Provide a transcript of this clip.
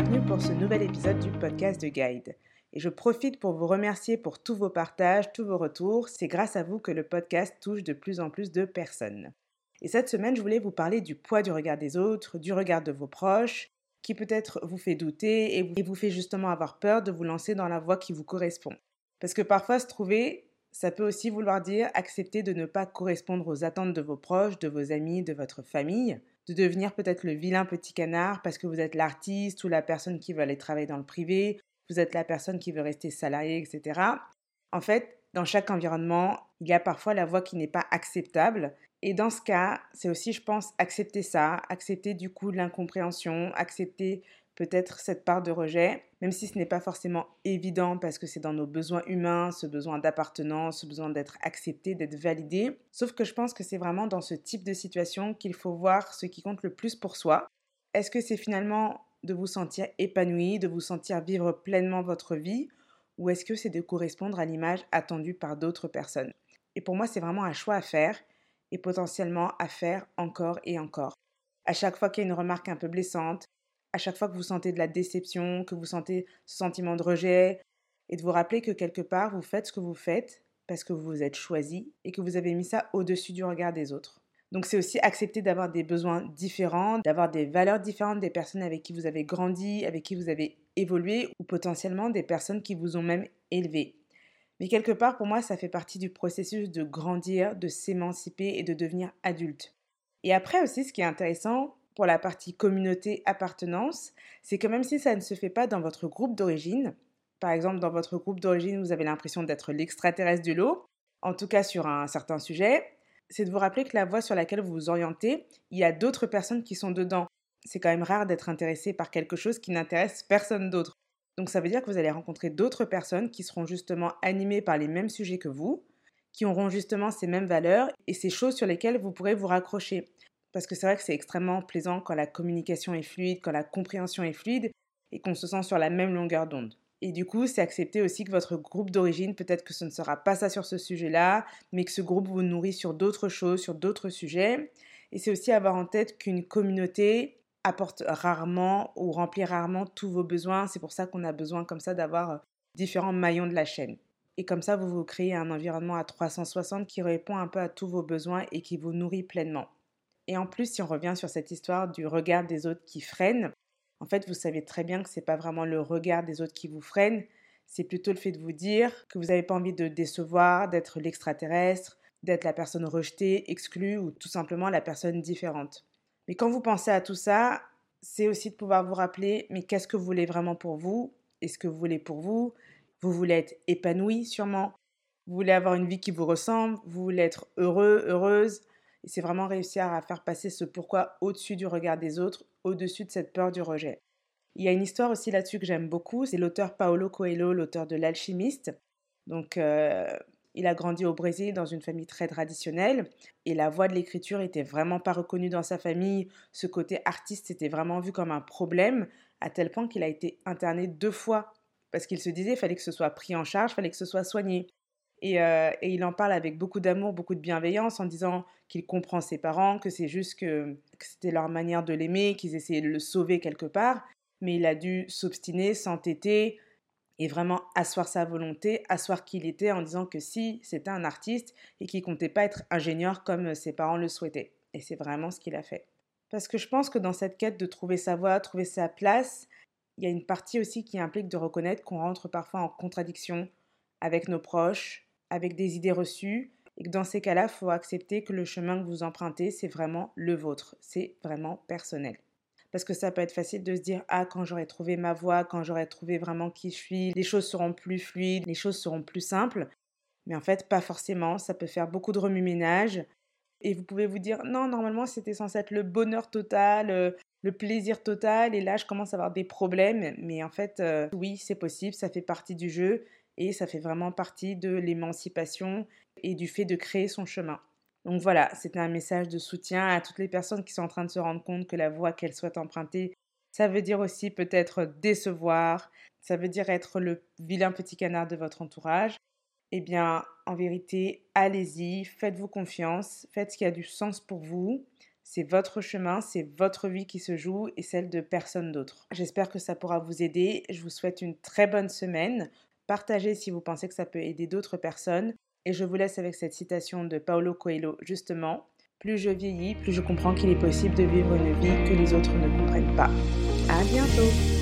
Bienvenue pour ce nouvel épisode du podcast de Guide. Et je profite pour vous remercier pour tous vos partages, tous vos retours. C'est grâce à vous que le podcast touche de plus en plus de personnes. Et cette semaine, je voulais vous parler du poids du regard des autres, du regard de vos proches, qui peut-être vous fait douter et vous fait justement avoir peur de vous lancer dans la voie qui vous correspond. Parce que parfois, se trouver, ça peut aussi vouloir dire accepter de ne pas correspondre aux attentes de vos proches, de vos amis, de votre famille, de devenir peut-être le vilain petit canard parce que vous êtes l'artiste ou la personne qui veut aller travailler dans le privé, vous êtes la personne qui veut rester salarié, etc. En fait, dans chaque environnement, il y a parfois la voix qui n'est pas acceptable. Et dans ce cas, c'est aussi, je pense, accepter ça, accepter du coup l'incompréhension, accepter peut-être cette part de rejet, même si ce n'est pas forcément évident parce que c'est dans nos besoins humains, ce besoin d'appartenance, ce besoin d'être accepté, d'être validé. Sauf que je pense que c'est vraiment dans ce type de situation qu'il faut voir ce qui compte le plus pour soi. Est-ce que c'est finalement de vous sentir épanoui, de vous sentir vivre pleinement votre vie, ou est-ce que c'est de correspondre à l'image attendue par d'autres personnes? Et pour moi, c'est vraiment un choix à faire et potentiellement à faire encore et encore. À chaque fois qu'il y a une remarque un peu blessante, à chaque fois que vous sentez de la déception, que vous sentez ce sentiment de rejet, et de vous rappeler que quelque part, vous faites ce que vous faites parce que vous vous êtes choisi et que vous avez mis ça au-dessus du regard des autres. Donc c'est aussi accepter d'avoir des besoins différents, d'avoir des valeurs différentes des personnes avec qui vous avez grandi, avec qui vous avez évolué, ou potentiellement des personnes qui vous ont même élevé. Mais quelque part, pour moi, ça fait partie du processus de grandir, de s'émanciper et de devenir adulte. Et après aussi, ce qui est intéressant, pour la partie communauté appartenance, c'est que même si ça ne se fait pas dans votre groupe d'origine, par exemple dans votre groupe d'origine vous avez l'impression d'être l'extraterrestre du lot, en tout cas sur un certain sujet, c'est de vous rappeler que la voie sur laquelle vous vous orientez, il y a d'autres personnes qui sont dedans. C'est quand même rare d'être intéressé par quelque chose qui n'intéresse personne d'autre. Donc ça veut dire que vous allez rencontrer d'autres personnes qui seront justement animées par les mêmes sujets que vous, qui auront justement ces mêmes valeurs et ces choses sur lesquelles vous pourrez vous raccrocher. Parce que c'est vrai que c'est extrêmement plaisant quand la communication est fluide, quand la compréhension est fluide et qu'on se sent sur la même longueur d'onde. Et du coup, c'est accepter aussi que votre groupe d'origine, peut-être que ce ne sera pas ça sur ce sujet-là, mais que ce groupe vous nourrit sur d'autres choses, sur d'autres sujets. Et c'est aussi avoir en tête qu'une communauté apporte rarement ou remplit rarement tous vos besoins. C'est pour ça qu'on a besoin comme ça d'avoir euh, différents maillons de la chaîne. Et comme ça, vous vous créez un environnement à 360 qui répond un peu à tous vos besoins et qui vous nourrit pleinement. Et en plus, si on revient sur cette histoire du regard des autres qui freine, en fait, vous savez très bien que ce n'est pas vraiment le regard des autres qui vous freine, c'est plutôt le fait de vous dire que vous n'avez pas envie de décevoir, d'être l'extraterrestre, d'être la personne rejetée, exclue ou tout simplement la personne différente. Mais quand vous pensez à tout ça, c'est aussi de pouvoir vous rappeler, mais qu'est-ce que vous voulez vraiment pour vous? Est-ce que vous voulez pour vous? Vous voulez être épanoui sûrement. Vous voulez avoir une vie qui vous ressemble Vous voulez être heureux, heureuse et c'est vraiment réussir à faire passer ce pourquoi au-dessus du regard des autres, au-dessus de cette peur du rejet. Il y a une histoire aussi là-dessus que j'aime beaucoup, c'est l'auteur Paolo Coelho, l'auteur de L'Alchimiste. Donc, euh, il a grandi au Brésil dans une famille très traditionnelle et la voix de l'écriture était vraiment pas reconnue dans sa famille. Ce côté artiste était vraiment vu comme un problème à tel point qu'il a été interné deux fois parce qu'il se disait fallait que ce soit pris en charge, fallait que ce soit soigné. Euh, et, il en parle avec beaucoup d'amour, beaucoup de bienveillance, en disant qu'il comprend ses parents, que c'est juste que, c'était leur manière de l'aimer, qu'ils essayaient de le sauver quelque part. Mais il a dû s'obstiner, s'entêter et vraiment asseoir sa volonté, asseoir qui il était en disant que si c'était un artiste et qu'il comptait pas être ingénieur comme ses parents le souhaitaient. Et c'est vraiment ce qu'il a fait. Parce que je pense que dans cette quête de trouver sa voie, trouver sa place, il y a une partie aussi qui implique de reconnaître qu'on rentre parfois en contradiction avec nos proches, avec des idées reçues et que dans ces cas-là, il faut accepter que le chemin que vous empruntez, c'est vraiment le vôtre, c'est vraiment personnel. Parce que ça peut être facile de se dire ah quand j'aurai trouvé ma voie, quand j'aurai trouvé vraiment qui je suis, les choses seront plus fluides, les choses seront plus simples. Mais en fait, pas forcément, ça peut faire beaucoup de remue-ménage. Et vous pouvez vous dire non, normalement c'était censé être le bonheur total, euh, le plaisir total. Et là je commence à avoir des problèmes. Mais en fait euh, oui, c'est possible, ça fait partie du jeu et ça fait vraiment partie de l'émancipation et du fait de créer son chemin. Donc voilà, c'était un message de soutien à toutes les personnes qui sont en train de se rendre compte que la voie qu'elles souhaitent emprunter, ça veut dire aussi peut-être décevoir, ça veut dire être le vilain petit canard de votre entourage. Eh bien, en vérité, allez-y, faites-vous confiance, faites ce qui a du sens pour vous. C'est votre chemin, c'est votre vie qui se joue et celle de personne d'autre. J'espère que ça pourra vous aider. Je vous souhaite une très bonne semaine. Partagez si vous pensez que ça peut aider d'autres personnes. Et je vous laisse avec cette citation de Paulo Coelho, justement. Plus je vieillis, plus je comprends qu'il est possible de vivre une vie que les autres ne comprennent pas. À bientôt!